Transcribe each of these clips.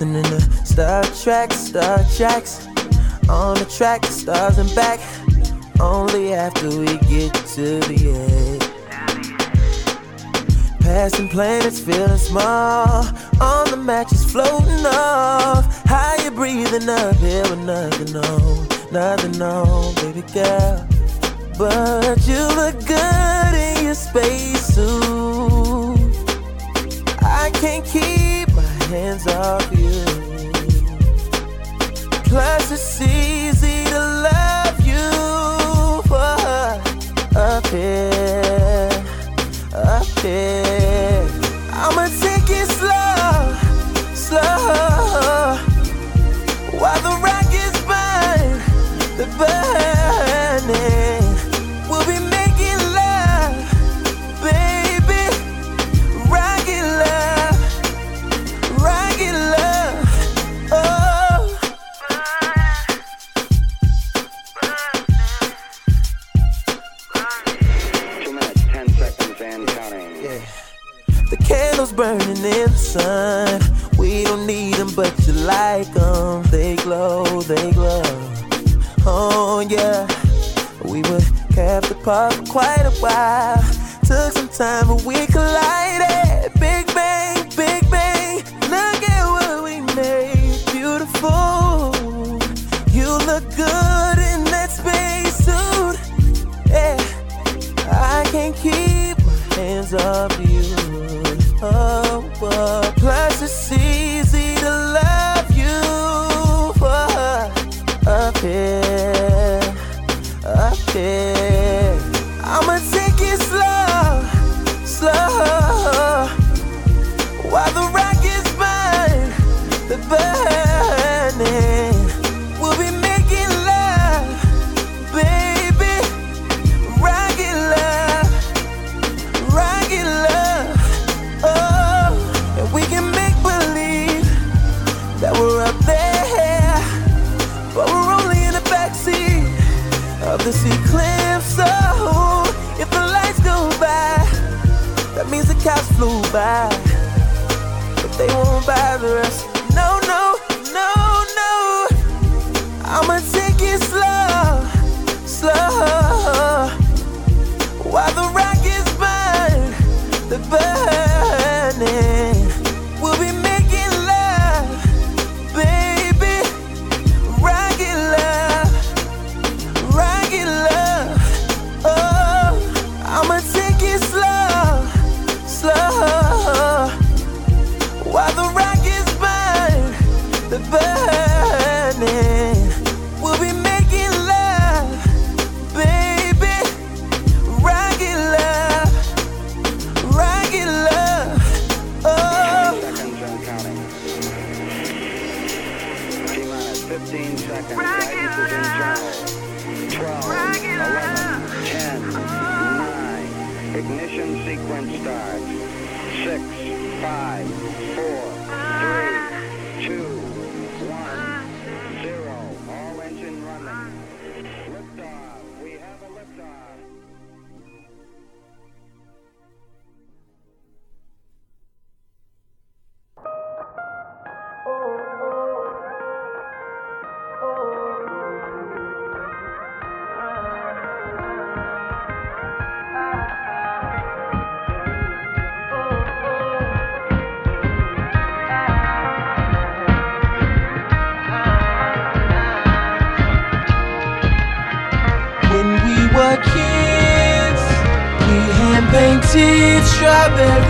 listening to Star Trek, Star Tracks. On the track, stars and back. Only after we get to the end passing planets, feeling small. On the mattress, floating off. How you breathing up here with nothing on, nothing on, baby girl. But you look good in your spacesuit. I can't keep hands off you. Plus, it's easy to love you up here, up here. can't keep my hands off you. driving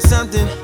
perfect.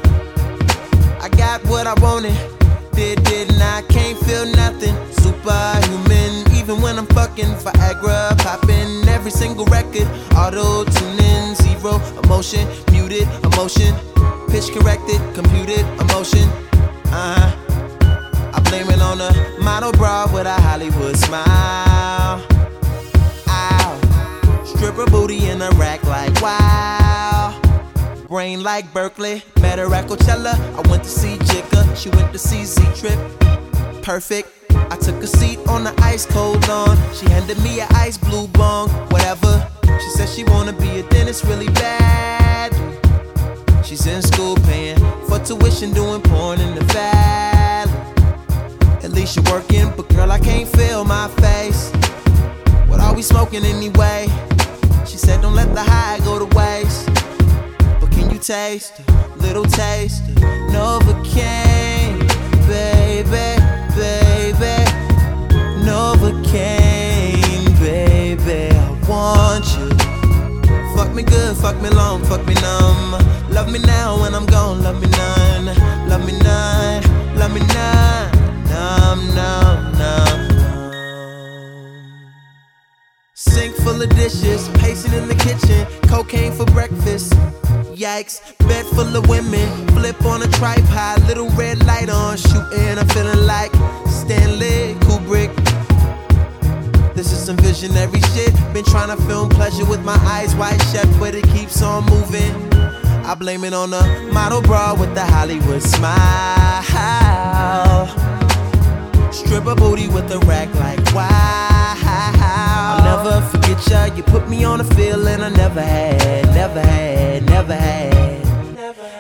Yikes, bed full of women, flip on a tripod, little red light on, shooting. I'm feeling like Stanley Kubrick. This is some visionary shit. Been trying to film pleasure with my eyes wide shut, but it keeps on moving. I blame it on the model bra with the Hollywood smile. Strip a booty with a rack like wow never forget ya. You put me on a feeling I never had, never had, never had.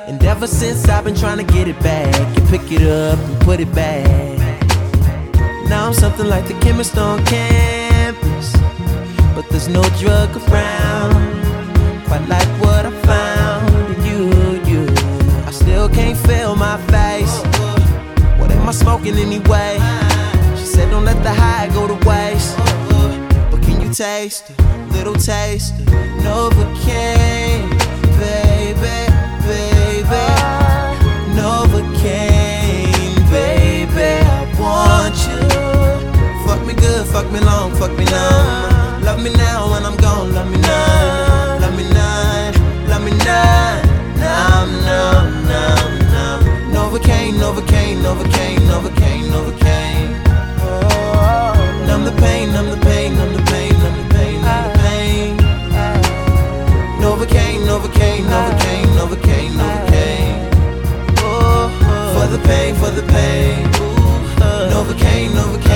And ever since I've been trying to get it back, you pick it up and put it back. Now I'm something like the chemist on campus, but there's no drug around. Quite like what I found in you, you. I still can't feel my face. What am I smoking anyway? She said, don't let the high go to waste taste, little taste, Novocaine, baby, baby, Novocaine, baby, I want you. Fuck me good, fuck me long, fuck me numb. Love me now when I'm gone, love me now, love me now, love me now. Numb, numb, numb, numb. Novocaine, Novocaine, Novocaine. Novocaine, Novocaine, Novocaine, For the pain, for the pain. Uh. Novocaine, Novocaine.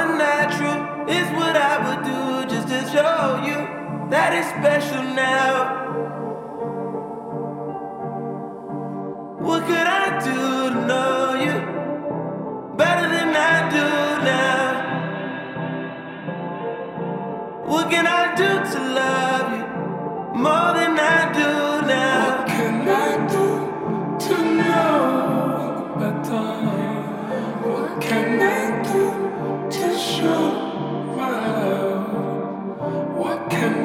unnatural is what I would do just to show you that it's special now. What could I do to know you better than I do now? What can I do to love you more than I do?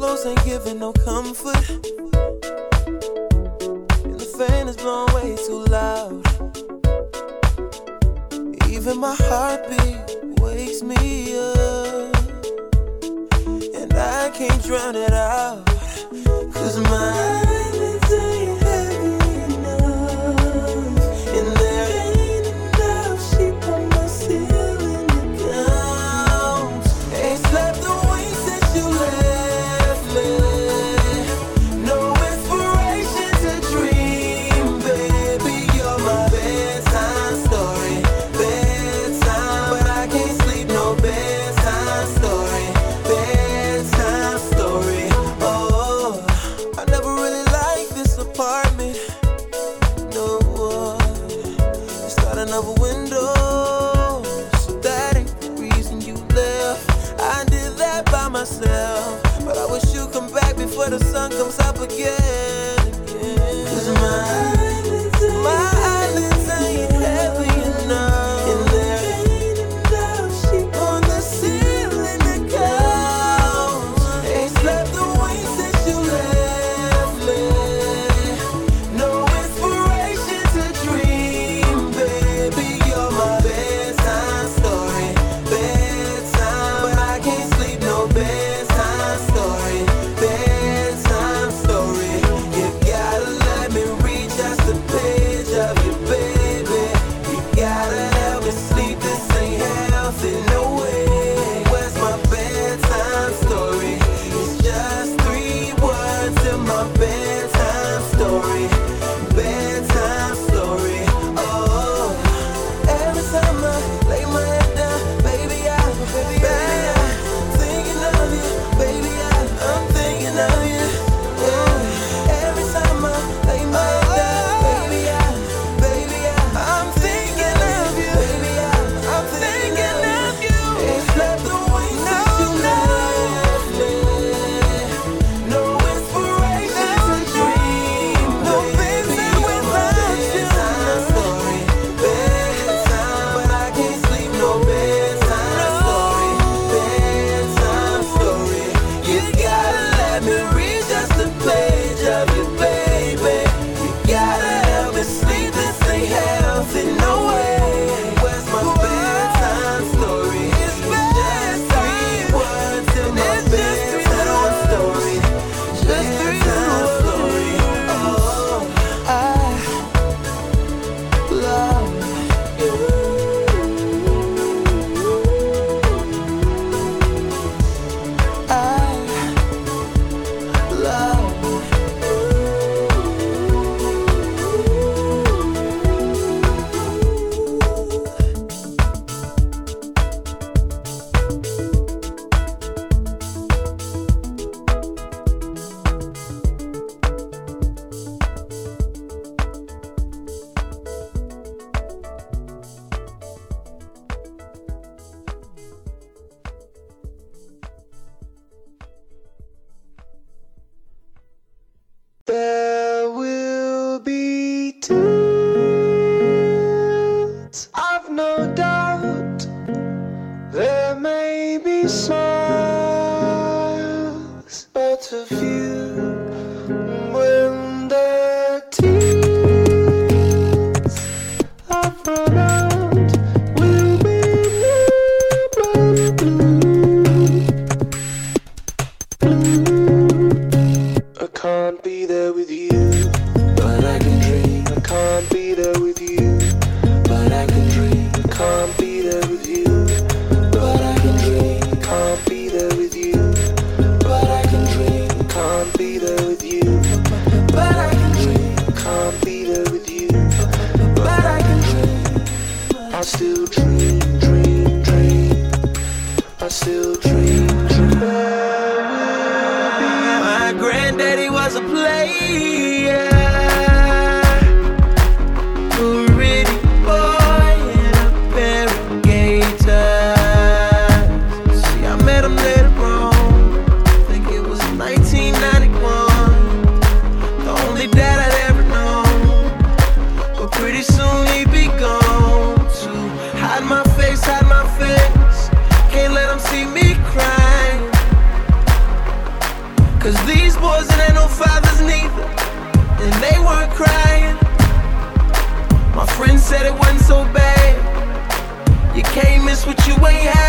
Pillows ain't giving no comfort. And the fan is blowing way too loud. Even my heartbeat wakes me up. And I can't drown it out. Cause my like a way you have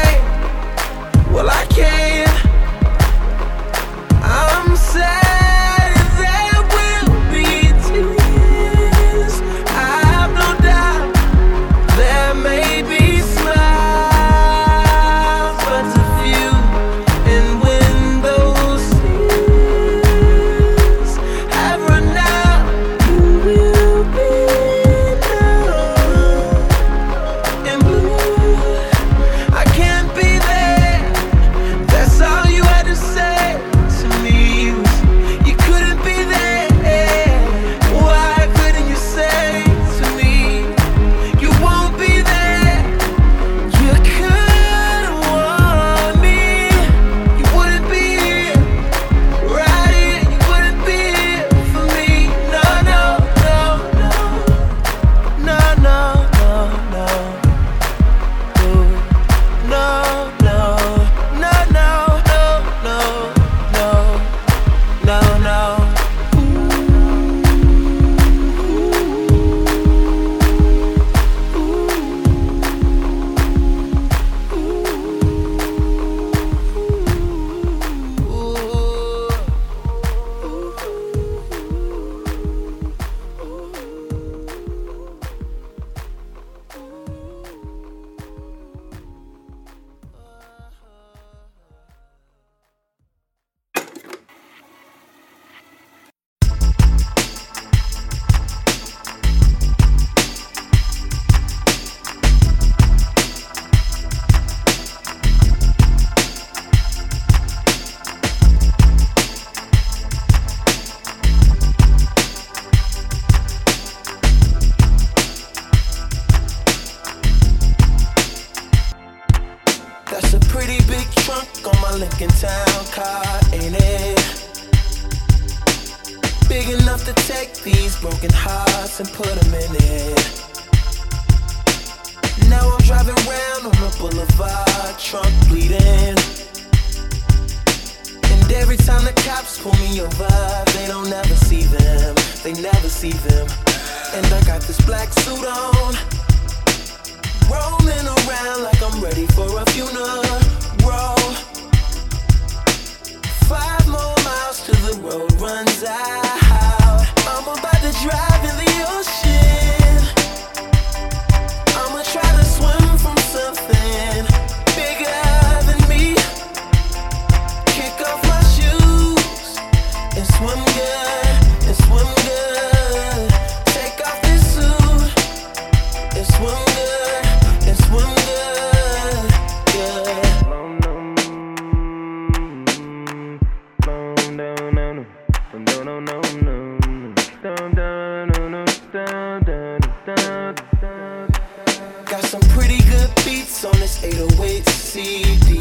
CD.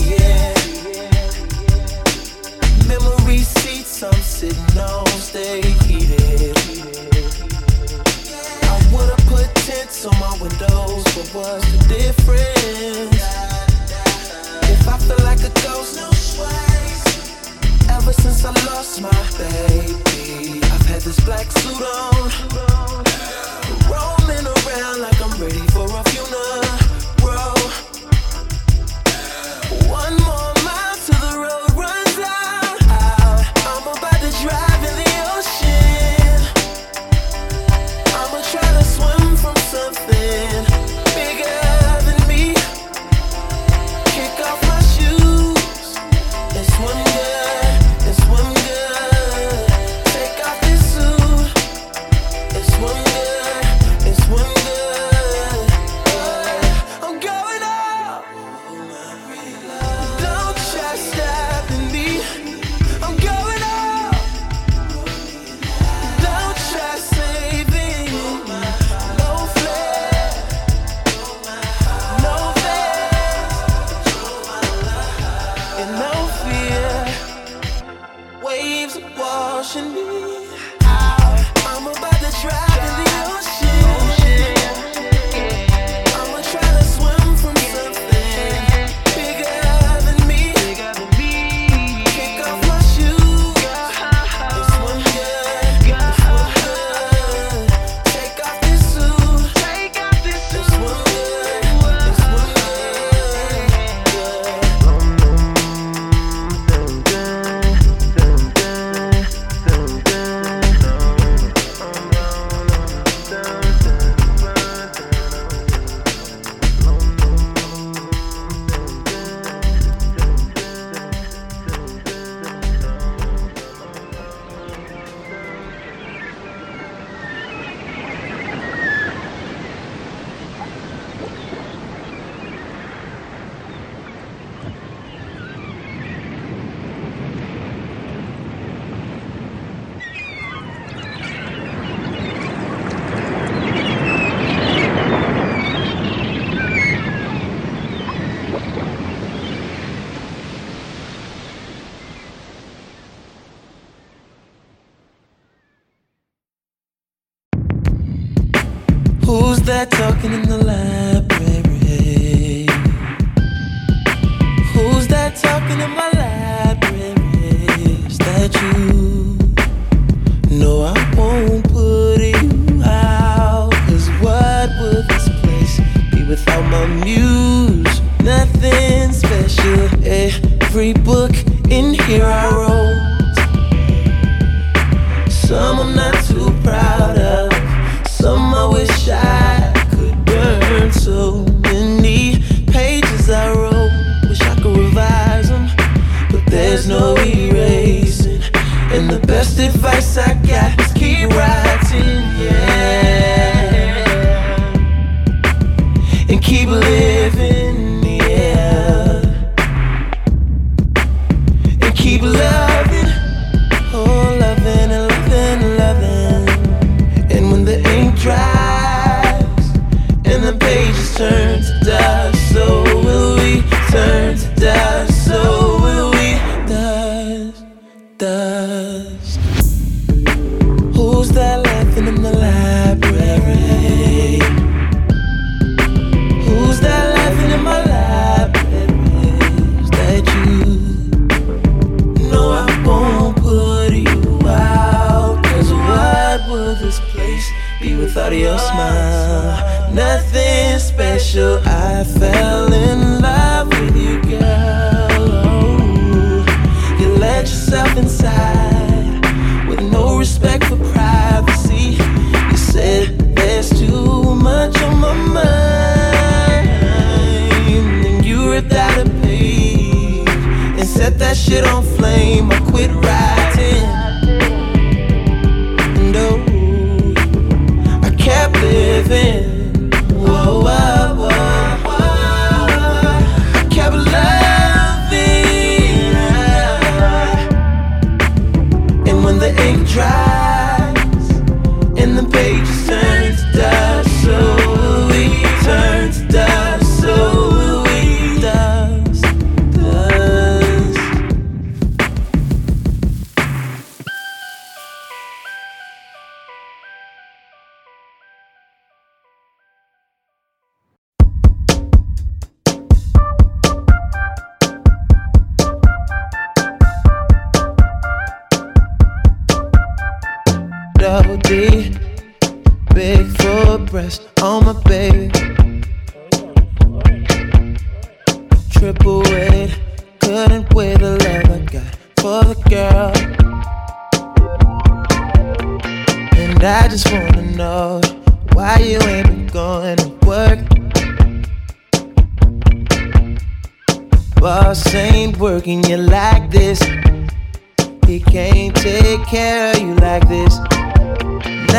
back talking in the line.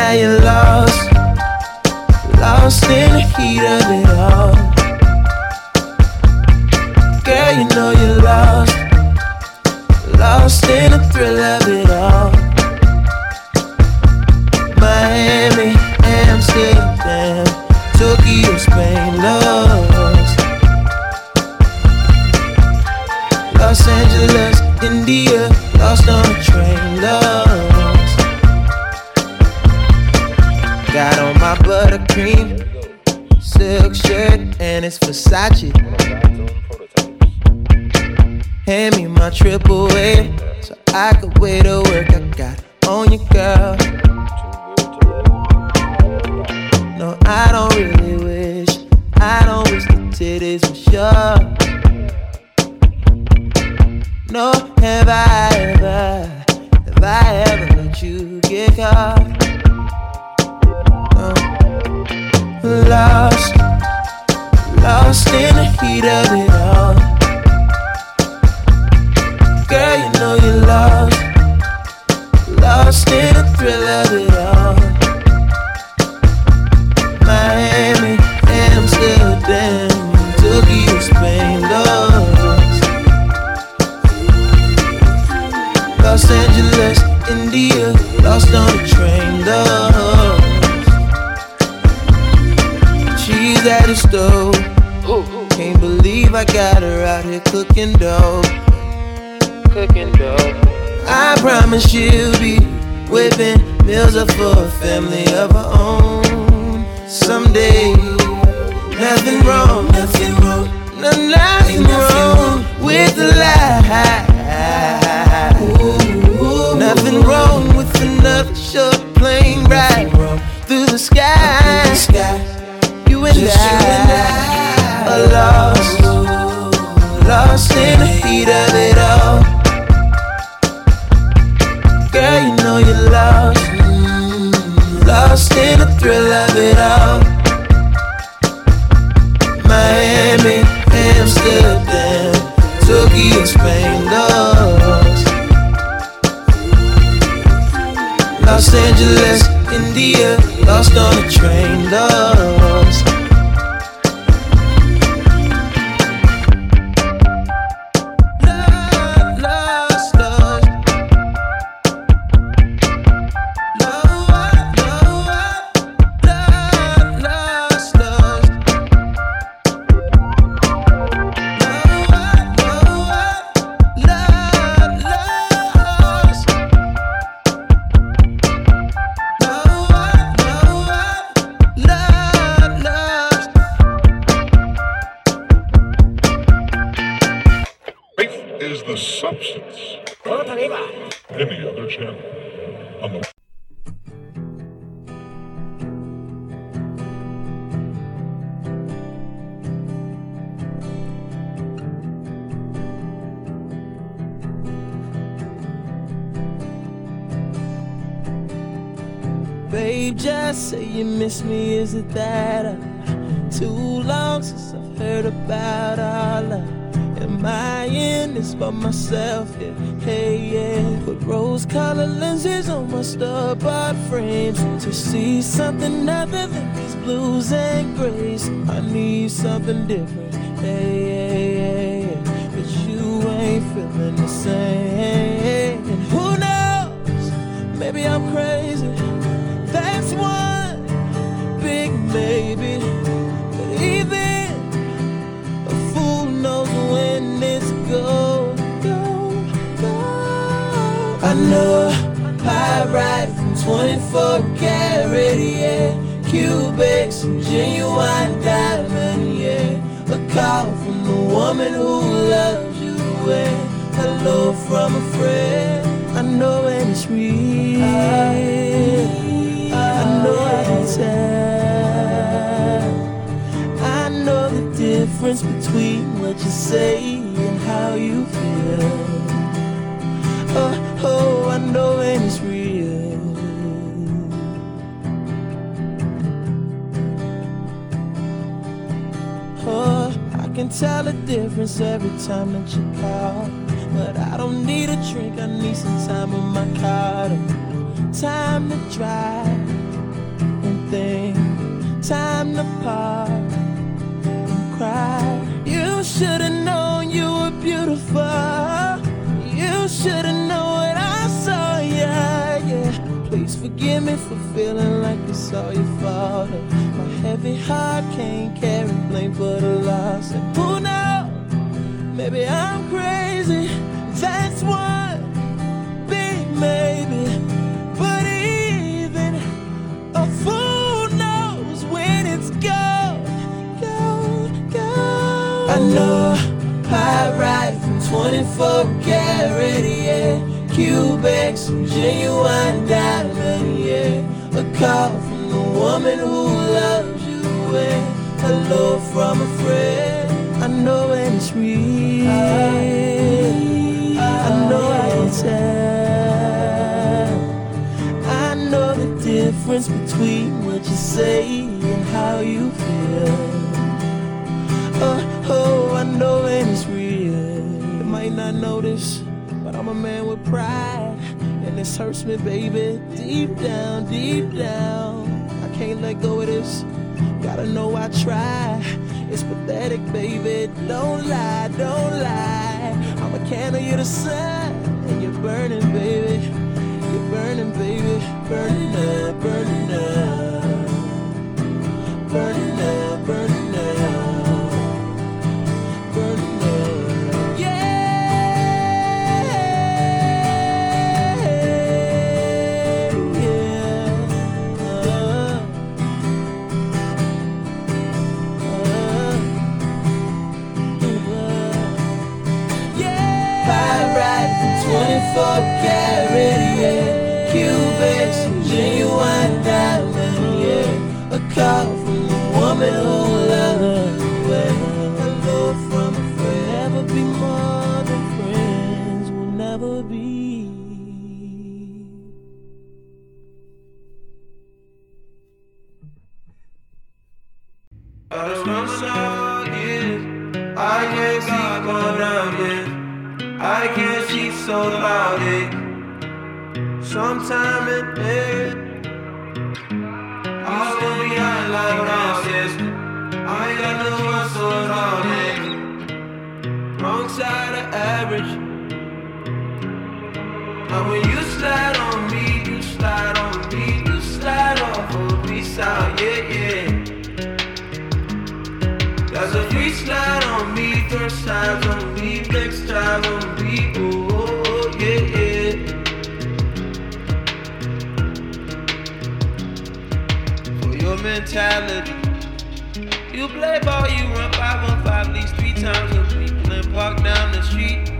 now you're lost, lost in the heat of it all. Another short plane ride through the sky. You and I are lost, lost in the heat of it all. Girl, you know you're lost, lost in the thrill of it all. Miami, Amsterdam, Tokyo, Spain, lost. Los Angeles, India, lost on a train, lost. 24 karat, yeah. Cubics, genuine diamond, yeah. A call from the woman who loves you, yeah. Hello from a friend. I know and it's real. I know I can tell. I know the difference between what you say and how you feel. Oh, oh, I know and can tell the difference every time that you call. But I don't need a drink, I need some time in my car. Time to drive and think. Time to park and cry. You should've known you were beautiful. Forgive me for feeling like it's all your fault. My heavy heart can't carry blame for the loss. And who knows? Maybe I'm crazy. That's one big maybe. But even a fool knows when it's go, go. I know I ride from 24 karat, yeah. Cubics, genuine diamond, yeah. A call from the woman who loves you, yeah. Hello from a friend. I know and it's real. I know I can tell. I know the difference between what you say and how you feel. Oh, oh, I know and it's real. You might not notice, but I'm a man with pride. This hurts me, baby, deep down, deep down. I can't let go of this. Gotta know I try. It's pathetic, baby. Don't lie, don't lie. I'm a candle, you're the sun, and you're burning, baby. You're burning, baby. Burning up, burning up. So loud, yeah. Sometime in houses. I got no one so loud. Wrong side of average. And when you slide on me, you slide on me, you slide off of me, side, yeah, yeah. There's a free slide mentality, you play ball, you run five on five, at least three times a week, and park down the street.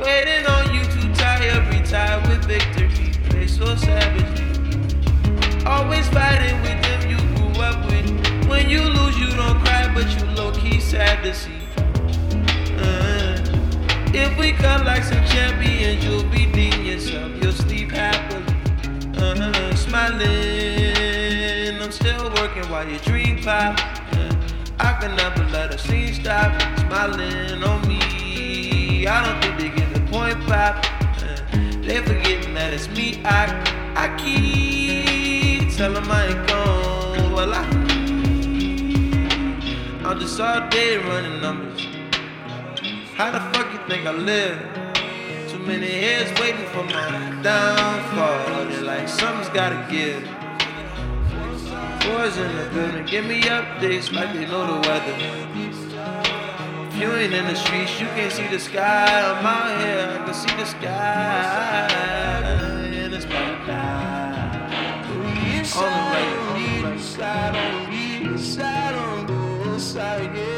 Waiting on you to tie up, retire with victory, play so savagely. Always fighting with them you grew up with. When you lose, you don't cry, but you low key sad to see. Uh, if we cut like some champions, you'll be redeem yourself. You'll sleep happily, uh, smiling. Still working while your dream pop. Uh, I can never let a scene stop. Smiling on me. I don't think they get the point pop. Uh, they forgetting that it's me. I I keep tell them I ain't gone. Well, I I'm just all day running numbers. How the fuck you think I live? Too many heads waiting for my downfall. They're like something's gotta give. Boys in the building, give me updates like they know the weather. If you ain't in the streets, you can't see the sky. I'm out here, I can see the sky. And it's paradise. On the right, on the right. Slide on me, slide on the side, yeah.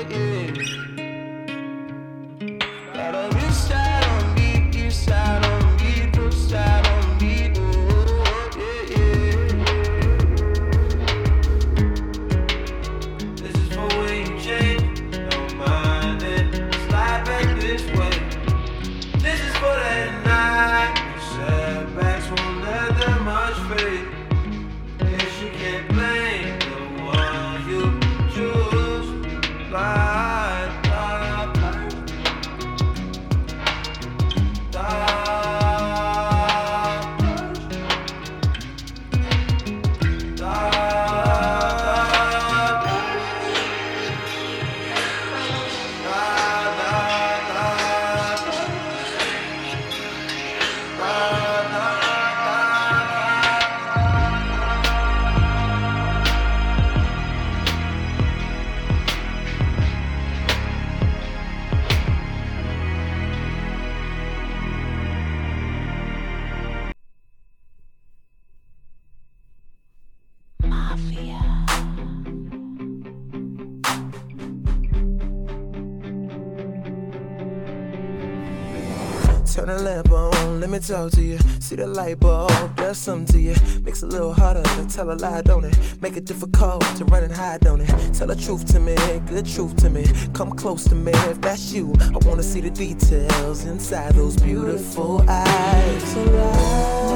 Talk to you. See the light bulb, does something to you. Makes it a little harder to tell a lie, don't it? Make it difficult to run and hide, don't it? Tell the truth to me, good truth to me. Come close to me if that's you. I wanna see the details inside those beautiful eyes.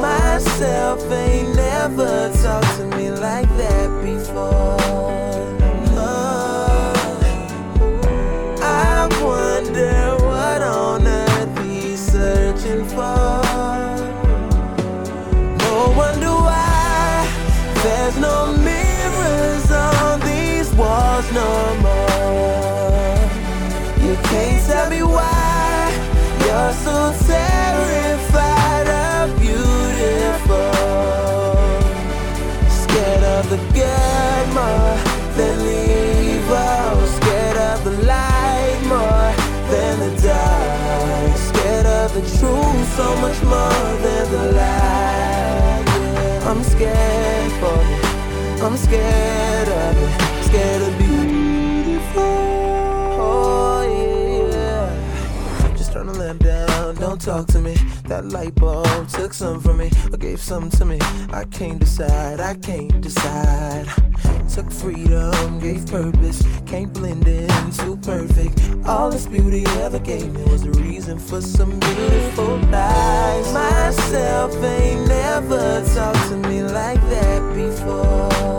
Myself ain't never talked to me like that before. So much more than the lie. I'm scared for it. I'm scared of it. Scared of beautiful. Down, don't talk to me. That light bulb took some from me, or gave some to me. I can't decide, I can't decide. Took freedom, gave purpose, can't blend in too perfect. All this beauty ever gave me was a reason for some beautiful lies. Myself ain't never talked to me like that before.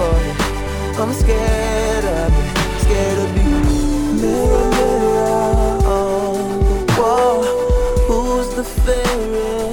for you. I'm scared of it. Scared of you. Mirror, mirror on the wall. Who's the fairest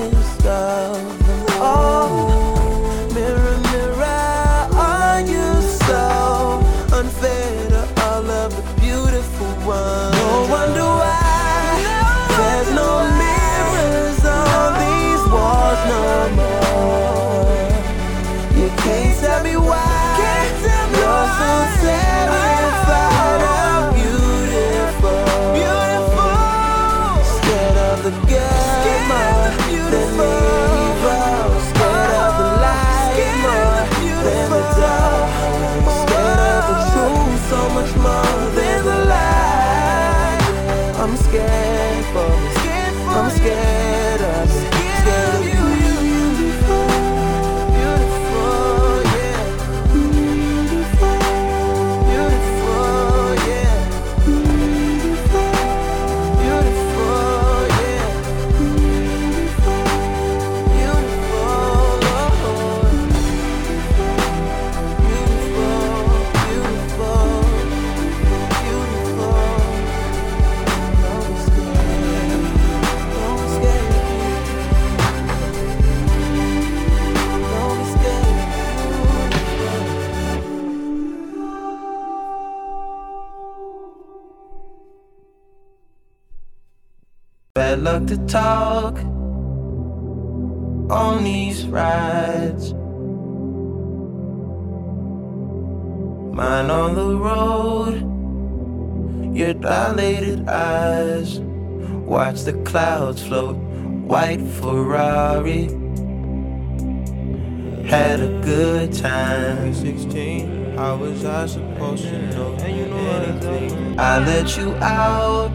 out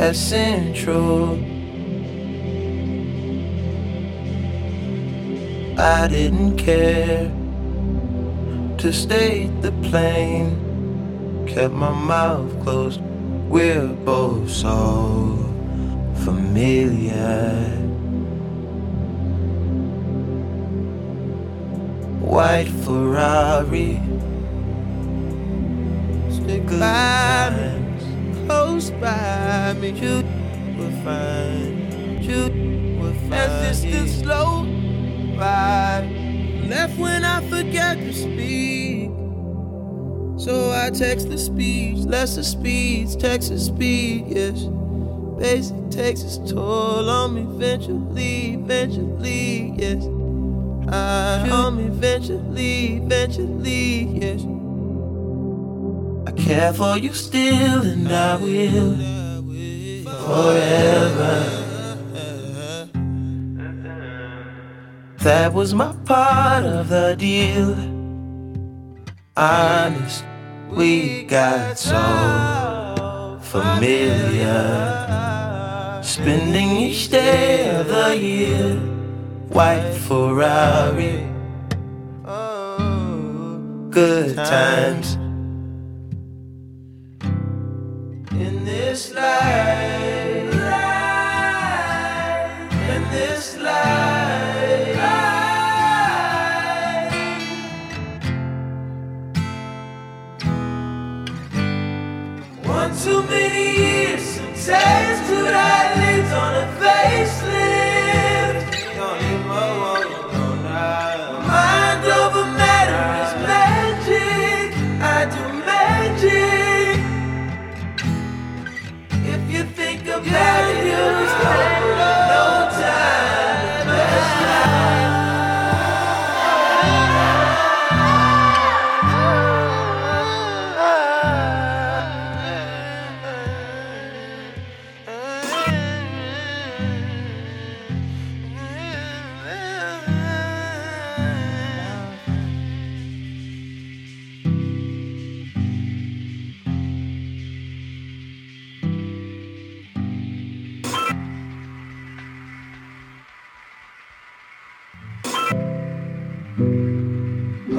at Central. I didn't care to stay the plane, kept my mouth closed. We're both so familiar. White Ferrari. By me close by me. You will find, you will find. As the slow ride, left when I forget to speak. So I text the speech, lesser speeds, Texas speed, yes. Basic takes its toll on me eventually, eventually, yes. I on me eventually, eventually, yes care for you still, and I will forever. That was my part of the deal. Honest, we got so familiar. Spending each day of the year, white Ferrari. Oh, good times this life, in this life. One too many years, some taste to that leads on a facelift.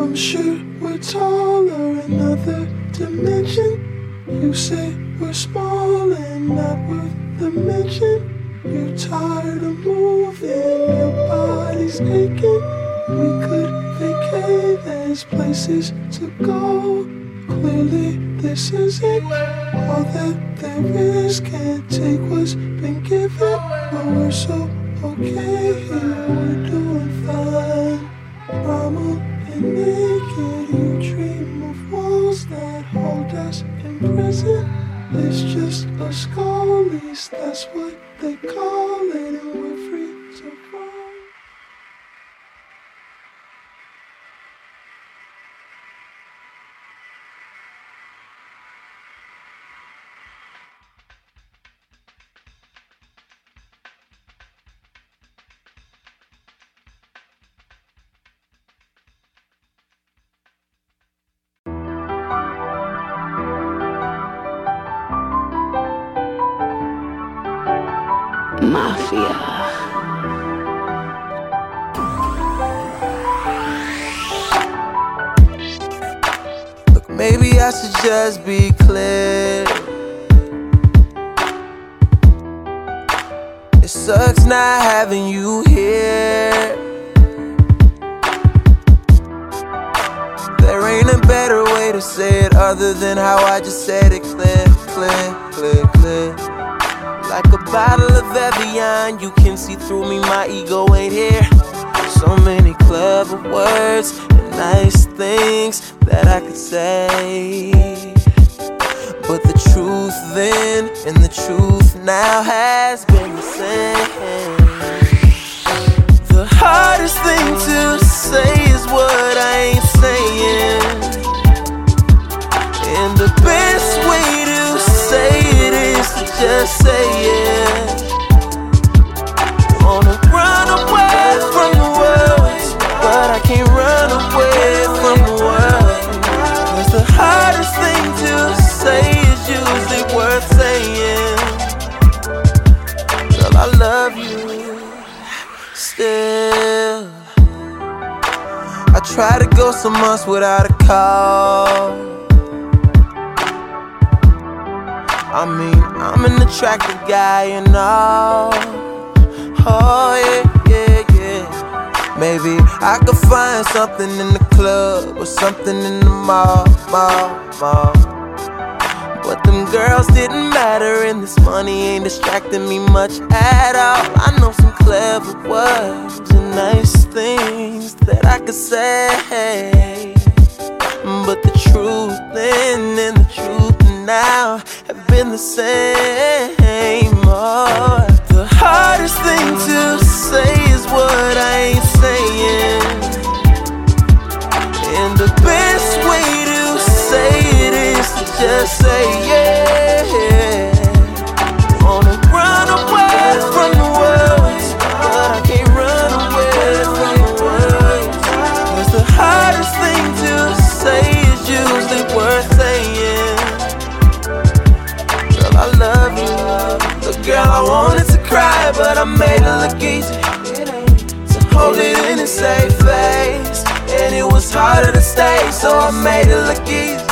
I'm sure we're taller, in another dimension. You say we're small and not worth the mention. You're tired of moving, your body's aching. We could vacate, there's places to go. Clearly, this isn't all that there is. Can't take what's been given, but we're so okay here. We're doing fine. Naked, dream of walls that hold us in prison. It's just at least that's what they call Should months without a call. I mean, I'm an attractive guy and all. Oh, yeah, yeah, yeah. Maybe I could find something in the club or something in the mall, mall, mall. But them girls didn't matter, and this money ain't distracting me much at all. I know some clever words and nice things that I could say. But the truth then and the truth now have been the same. Oh, the hardest thing to say is what I ain't saying. And the best way to say it is to just say yeah. I wanted to cry, but I made it look easy. So hold it in and say face. And it was harder to stay, so I made it look easy.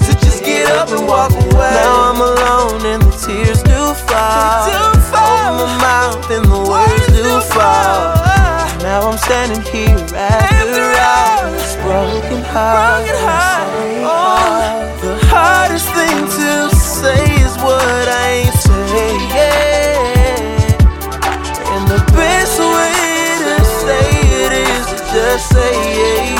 So just get up and walk away. Now I'm alone and the tears do fall. Open my mouth and the words do fall. Now I'm standing here after all this broken heart. Say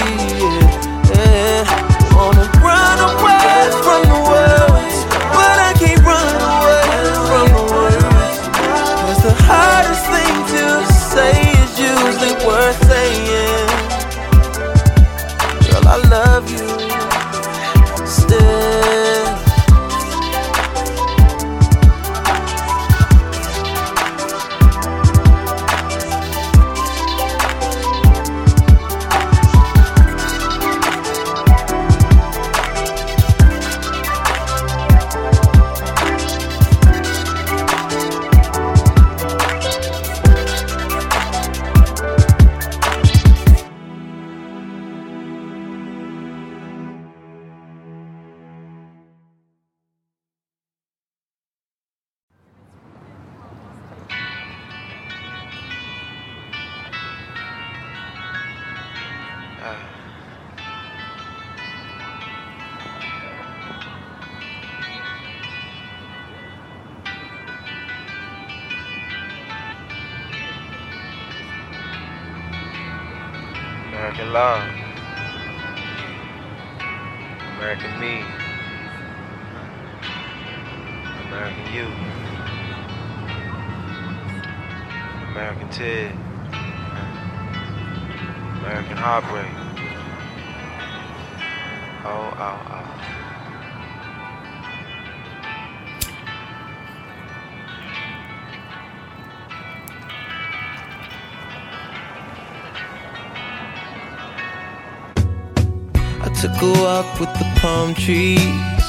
took a walk with the palm trees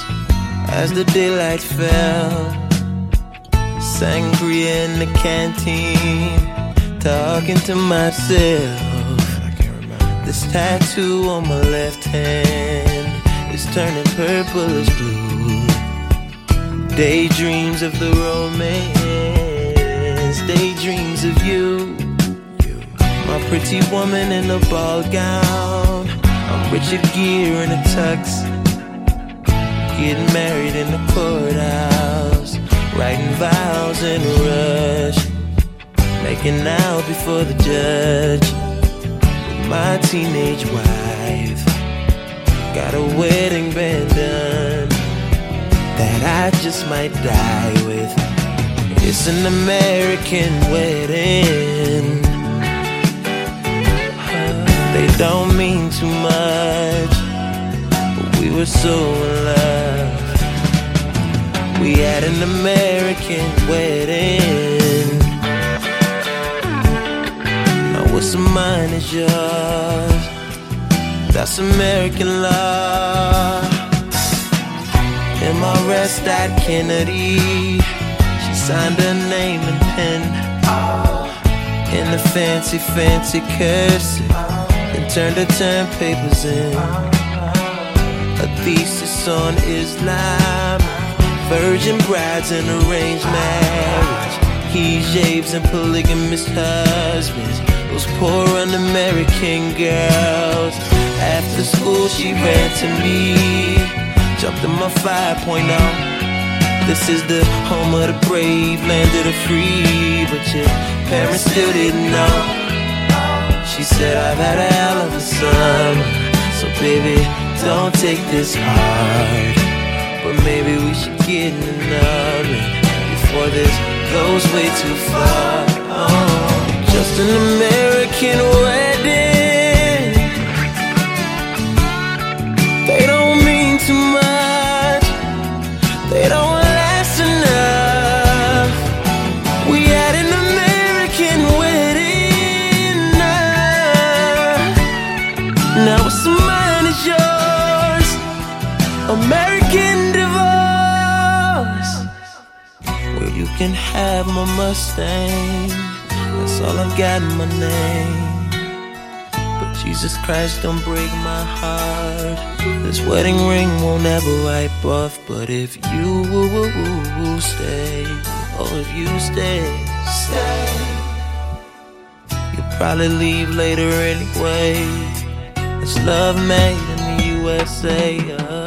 as the daylight fell. Sangria in the canteen, talking to myself. This tattoo on my left hand is turning purple as blue. Daydreams of the romance, daydreams of you. My pretty woman in a ball gown. I'm Richard Gere in a tux. Getting married in the courthouse. Writing vows in a rush. Making out before the judge. With my teenage wife. Got a wedding band done. That I just might die with. It's an American wedding. They don't mean too much, but we were so in love. We had an American wedding. Now what's mine is yours. That's American law. rest at Kennedy. She signed her name and pen in the fancy, fancy cursive turned her term papers in. A thesis on Islam, virgin brides and arranged marriage, hijabs and polygamous husbands. Those poor un-American girls. After school, she ran to me, jumped in my 5.0. This is the home of the brave, land of the free. But your parents still didn't know. Said, I've had a hell of a summer. So, baby, don't take this hard. But maybe we should get in another before this goes way too far. Oh, just an American wedding. Have my Mustang. That's all I've got in my name. But Jesus Christ, don't break my heart. This wedding ring won't ever wipe off. But if you stay, oh, if you stay, stay, you'll probably leave later anyway. It's love made in the USA. Uh.